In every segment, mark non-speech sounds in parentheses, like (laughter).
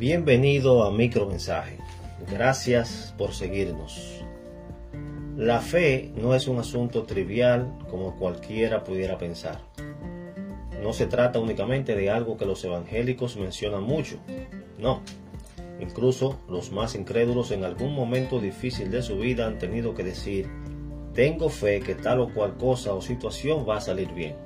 Bienvenido a Micromensaje. Gracias por seguirnos. La fe no es un asunto trivial como cualquiera pudiera pensar. No se trata únicamente de algo que los evangélicos mencionan mucho. No. Incluso los más incrédulos en algún momento difícil de su vida han tenido que decir, tengo fe que tal o cual cosa o situación va a salir bien.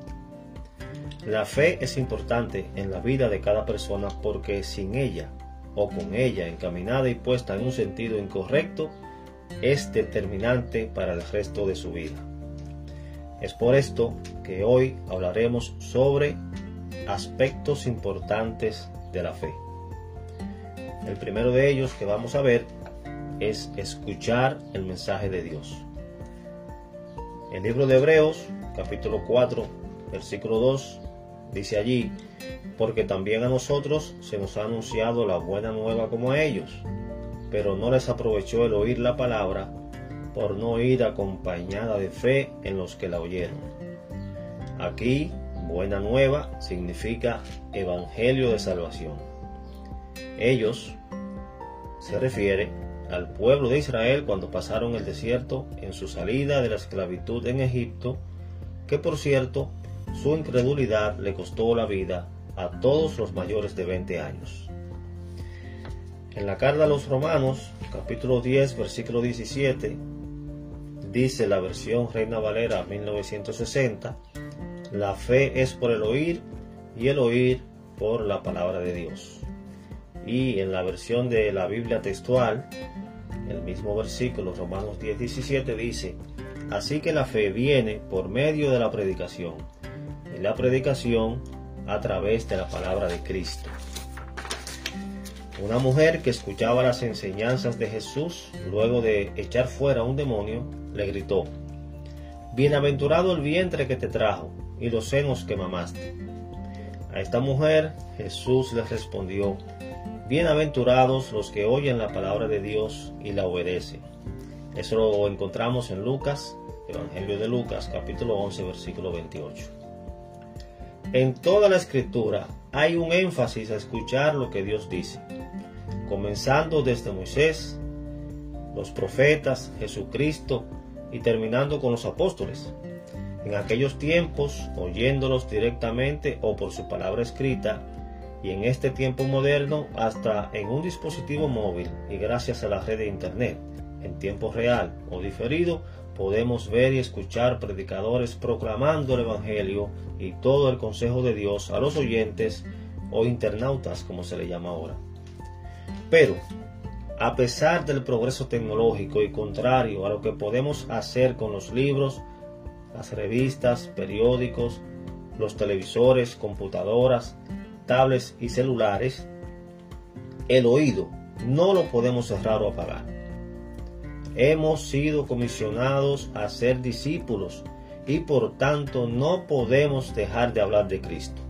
La fe es importante en la vida de cada persona porque sin ella o con ella encaminada y puesta en un sentido incorrecto, es determinante para el resto de su vida. Es por esto que hoy hablaremos sobre aspectos importantes de la fe. El primero de ellos que vamos a ver es escuchar el mensaje de Dios. El libro de Hebreos, capítulo 4, versículo 2, dice allí, porque también a nosotros se nos ha anunciado la buena nueva como a ellos, pero no les aprovechó el oír la palabra por no ir acompañada de fe en los que la oyeron. Aquí, buena nueva significa evangelio de salvación. Ellos se refiere al pueblo de Israel cuando pasaron el desierto en su salida de la esclavitud en Egipto, que por cierto, su incredulidad le costó la vida a todos los mayores de 20 años. En la carta a los Romanos, capítulo 10, versículo 17, dice la versión Reina Valera 1960, la fe es por el oír y el oír por la palabra de Dios. Y en la versión de la Biblia textual, el mismo versículo, Romanos 10, 17, dice, así que la fe viene por medio de la predicación, y la predicación a través de la palabra de Cristo. Una mujer que escuchaba las enseñanzas de Jesús luego de echar fuera un demonio, le gritó, Bienaventurado el vientre que te trajo y los senos que mamaste. A esta mujer Jesús le respondió, Bienaventurados los que oyen la palabra de Dios y la obedecen. Eso lo encontramos en Lucas, Evangelio de Lucas, capítulo 11, versículo 28. En toda la escritura hay un énfasis a escuchar lo que Dios dice, comenzando desde Moisés, los profetas, Jesucristo y terminando con los apóstoles. En aquellos tiempos, oyéndolos directamente o por su palabra escrita, y en este tiempo moderno hasta en un dispositivo móvil y gracias a la red de Internet, en tiempo real o diferido, podemos ver y escuchar predicadores proclamando el Evangelio y todo el consejo de Dios a los oyentes o internautas, como se le llama ahora. Pero, a pesar del progreso tecnológico y contrario a lo que podemos hacer con los libros, las revistas, periódicos, los televisores, computadoras, tablets y celulares, el oído no lo podemos cerrar o apagar. Hemos sido comisionados a ser discípulos y por tanto no podemos dejar de hablar de Cristo.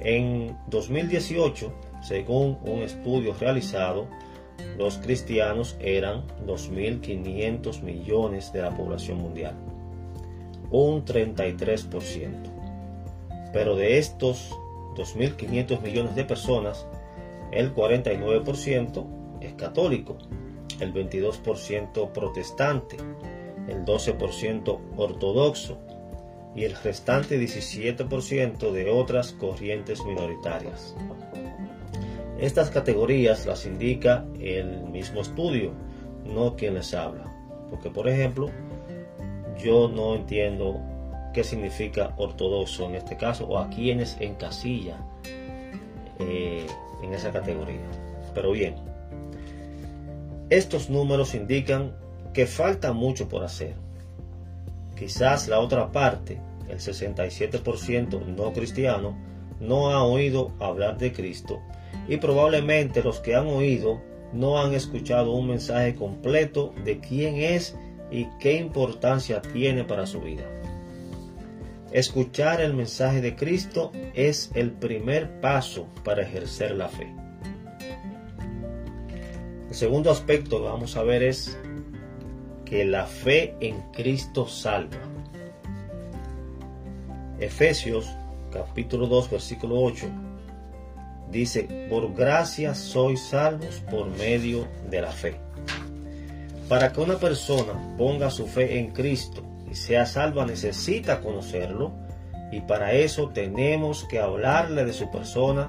En 2018, según un estudio realizado, los cristianos eran 2.500 millones de la población mundial, un 33%. Pero de estos 2.500 millones de personas, el 49% es católico, el 22% protestante, el 12% ortodoxo y el restante 17% de otras corrientes minoritarias. Estas categorías las indica el mismo estudio, no quien les habla. Porque, por ejemplo, yo no entiendo qué significa ortodoxo en este caso o a quienes encasilla eh, en esa categoría. Pero bien, estos números indican que falta mucho por hacer. Quizás la otra parte, el 67% no cristiano, no ha oído hablar de Cristo y probablemente los que han oído no han escuchado un mensaje completo de quién es y qué importancia tiene para su vida. Escuchar el mensaje de Cristo es el primer paso para ejercer la fe. Segundo aspecto que vamos a ver es que la fe en Cristo salva. Efesios capítulo 2 versículo 8 dice, por gracia sois salvos por medio de la fe. Para que una persona ponga su fe en Cristo y sea salva necesita conocerlo y para eso tenemos que hablarle de su persona,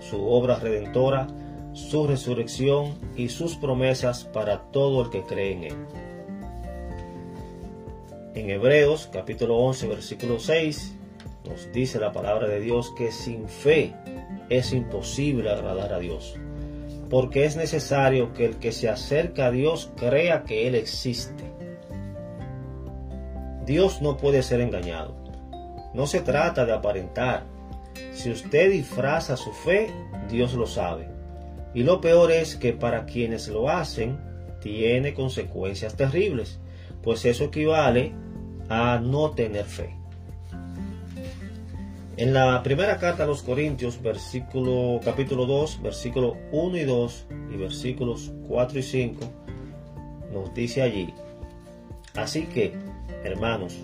su obra redentora, su resurrección y sus promesas para todo el que cree en él. En Hebreos capítulo 11 versículo 6 nos dice la palabra de Dios que sin fe es imposible agradar a Dios, porque es necesario que el que se acerca a Dios crea que Él existe. Dios no puede ser engañado. No se trata de aparentar. Si usted disfraza su fe, Dios lo sabe. Y lo peor es que para quienes lo hacen, tiene consecuencias terribles, pues eso equivale a no tener fe. En la primera carta a los Corintios, versículo, capítulo 2, versículos 1 y 2 y versículos 4 y 5, nos dice allí, así que, hermanos,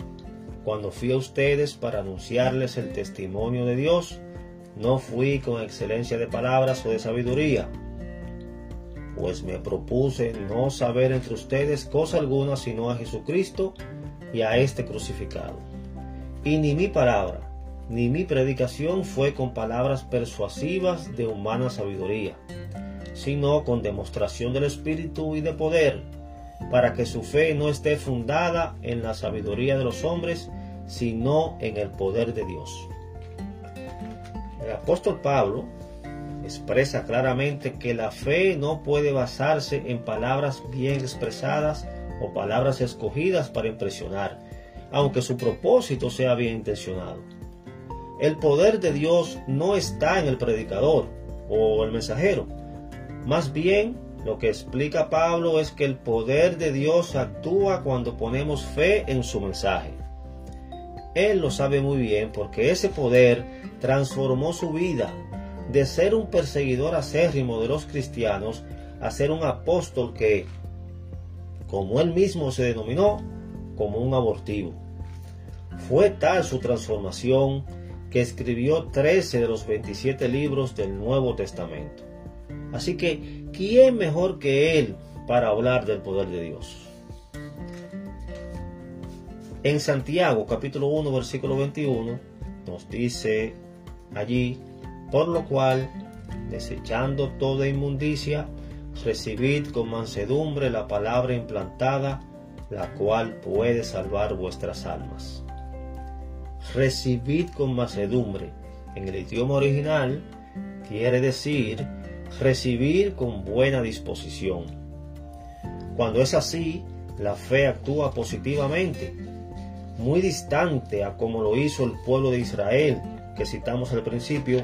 cuando fui a ustedes para anunciarles el testimonio de Dios, no fui con excelencia de palabras o de sabiduría, pues me propuse no saber entre ustedes cosa alguna sino a Jesucristo y a este crucificado. Y ni mi palabra, ni mi predicación fue con palabras persuasivas de humana sabiduría, sino con demostración del Espíritu y de poder, para que su fe no esté fundada en la sabiduría de los hombres, sino en el poder de Dios. El apóstol Pablo expresa claramente que la fe no puede basarse en palabras bien expresadas o palabras escogidas para impresionar, aunque su propósito sea bien intencionado. El poder de Dios no está en el predicador o el mensajero. Más bien, lo que explica Pablo es que el poder de Dios actúa cuando ponemos fe en su mensaje. Él lo sabe muy bien porque ese poder transformó su vida de ser un perseguidor acérrimo de los cristianos a ser un apóstol que, como él mismo se denominó, como un abortivo. Fue tal su transformación que escribió 13 de los 27 libros del Nuevo Testamento. Así que, ¿quién mejor que Él para hablar del poder de Dios? En Santiago capítulo 1 versículo 21 nos dice allí, por lo cual, desechando toda inmundicia, recibid con mansedumbre la palabra implantada, la cual puede salvar vuestras almas recibid con macedumbre. En el idioma original quiere decir recibir con buena disposición. Cuando es así, la fe actúa positivamente, muy distante a como lo hizo el pueblo de Israel, que citamos al principio,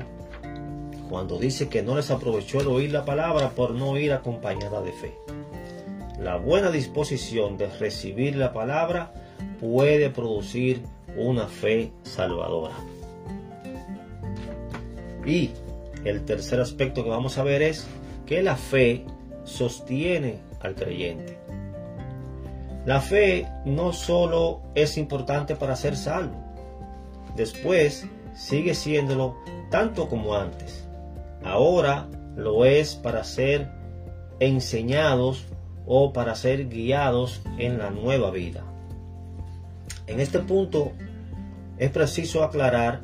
cuando dice que no les aprovechó el oír la palabra por no ir acompañada de fe. La buena disposición de recibir la palabra puede producir una fe salvadora. Y el tercer aspecto que vamos a ver es que la fe sostiene al creyente. La fe no solo es importante para ser salvo, después sigue siéndolo tanto como antes. Ahora lo es para ser enseñados o para ser guiados en la nueva vida. En este punto es preciso aclarar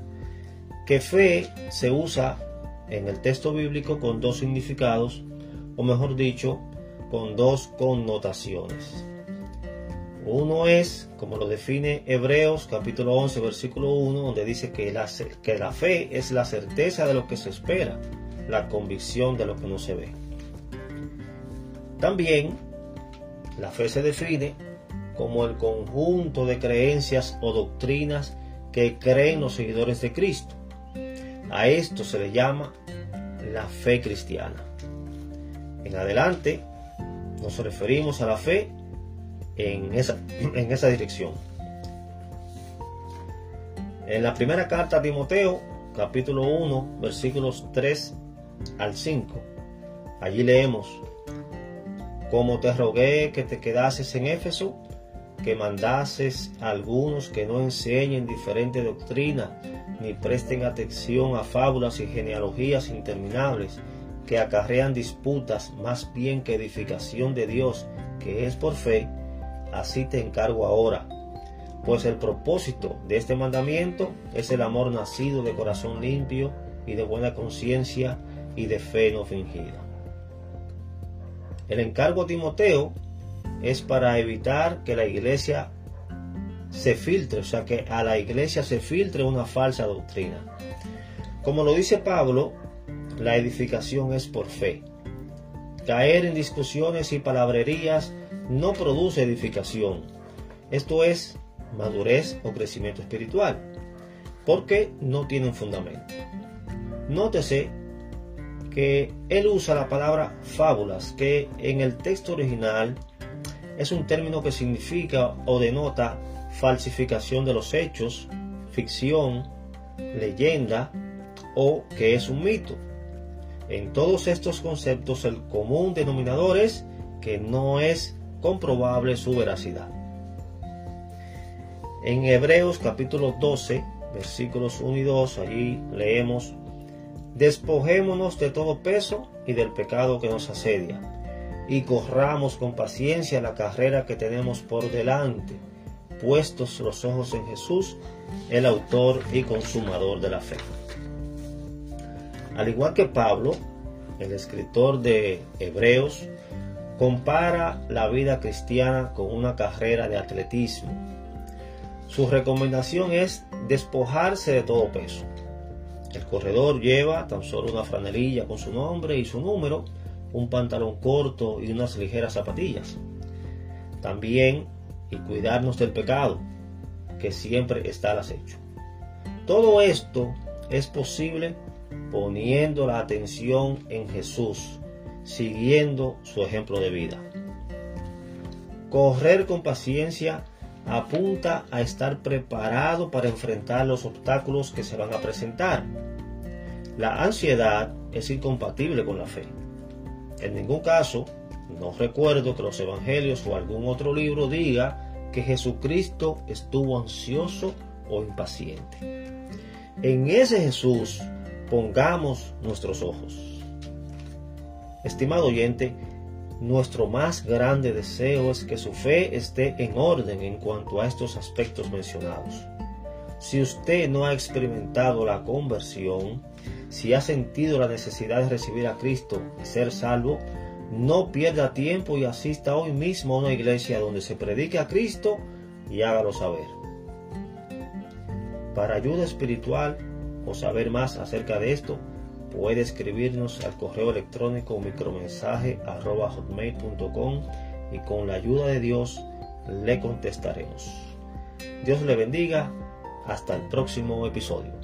que fe se usa en el texto bíblico con dos significados, o mejor dicho, con dos connotaciones. Uno es, como lo define Hebreos capítulo 11, versículo 1, donde dice que la, que la fe es la certeza de lo que se espera, la convicción de lo que no se ve. También, la fe se define como el conjunto de creencias o doctrinas que creen los seguidores de Cristo. A esto se le llama la fe cristiana. En adelante nos referimos a la fe en esa, (clears throat) en esa dirección. En la primera carta a Timoteo, capítulo 1, versículos 3 al 5, allí leemos, como te rogué que te quedases en Éfeso, que mandases a algunos que no enseñen diferente doctrina, ni presten atención a fábulas y genealogías interminables, que acarrean disputas más bien que edificación de Dios, que es por fe, así te encargo ahora. Pues el propósito de este mandamiento es el amor nacido de corazón limpio y de buena conciencia y de fe no fingida. El encargo a Timoteo es para evitar que la iglesia se filtre, o sea, que a la iglesia se filtre una falsa doctrina. Como lo dice Pablo, la edificación es por fe. Caer en discusiones y palabrerías no produce edificación. Esto es madurez o crecimiento espiritual, porque no tiene un fundamento. Nótese que él usa la palabra fábulas, que en el texto original es un término que significa o denota falsificación de los hechos, ficción, leyenda o que es un mito. En todos estos conceptos el común denominador es que no es comprobable su veracidad. En Hebreos capítulo 12, versículos 1 y 2, allí leemos, Despojémonos de todo peso y del pecado que nos asedia, y corramos con paciencia la carrera que tenemos por delante, puestos los ojos en Jesús, el autor y consumador de la fe. Al igual que Pablo, el escritor de Hebreos, compara la vida cristiana con una carrera de atletismo. Su recomendación es despojarse de todo peso. El corredor lleva tan solo una franelilla con su nombre y su número, un pantalón corto y unas ligeras zapatillas. También y cuidarnos del pecado, que siempre está al acecho. Todo esto es posible poniendo la atención en Jesús, siguiendo su ejemplo de vida. Correr con paciencia apunta a estar preparado para enfrentar los obstáculos que se van a presentar. La ansiedad es incompatible con la fe. En ningún caso, no recuerdo que los evangelios o algún otro libro diga que Jesucristo estuvo ansioso o impaciente. En ese Jesús pongamos nuestros ojos. Estimado oyente, nuestro más grande deseo es que su fe esté en orden en cuanto a estos aspectos mencionados. Si usted no ha experimentado la conversión, si ha sentido la necesidad de recibir a Cristo y ser salvo, no pierda tiempo y asista hoy mismo a una iglesia donde se predique a Cristo y hágalo saber. Para ayuda espiritual, o saber más acerca de esto, puede escribirnos al correo electrónico micromensaje.com y con la ayuda de Dios le contestaremos. Dios le bendiga. Hasta el próximo episodio.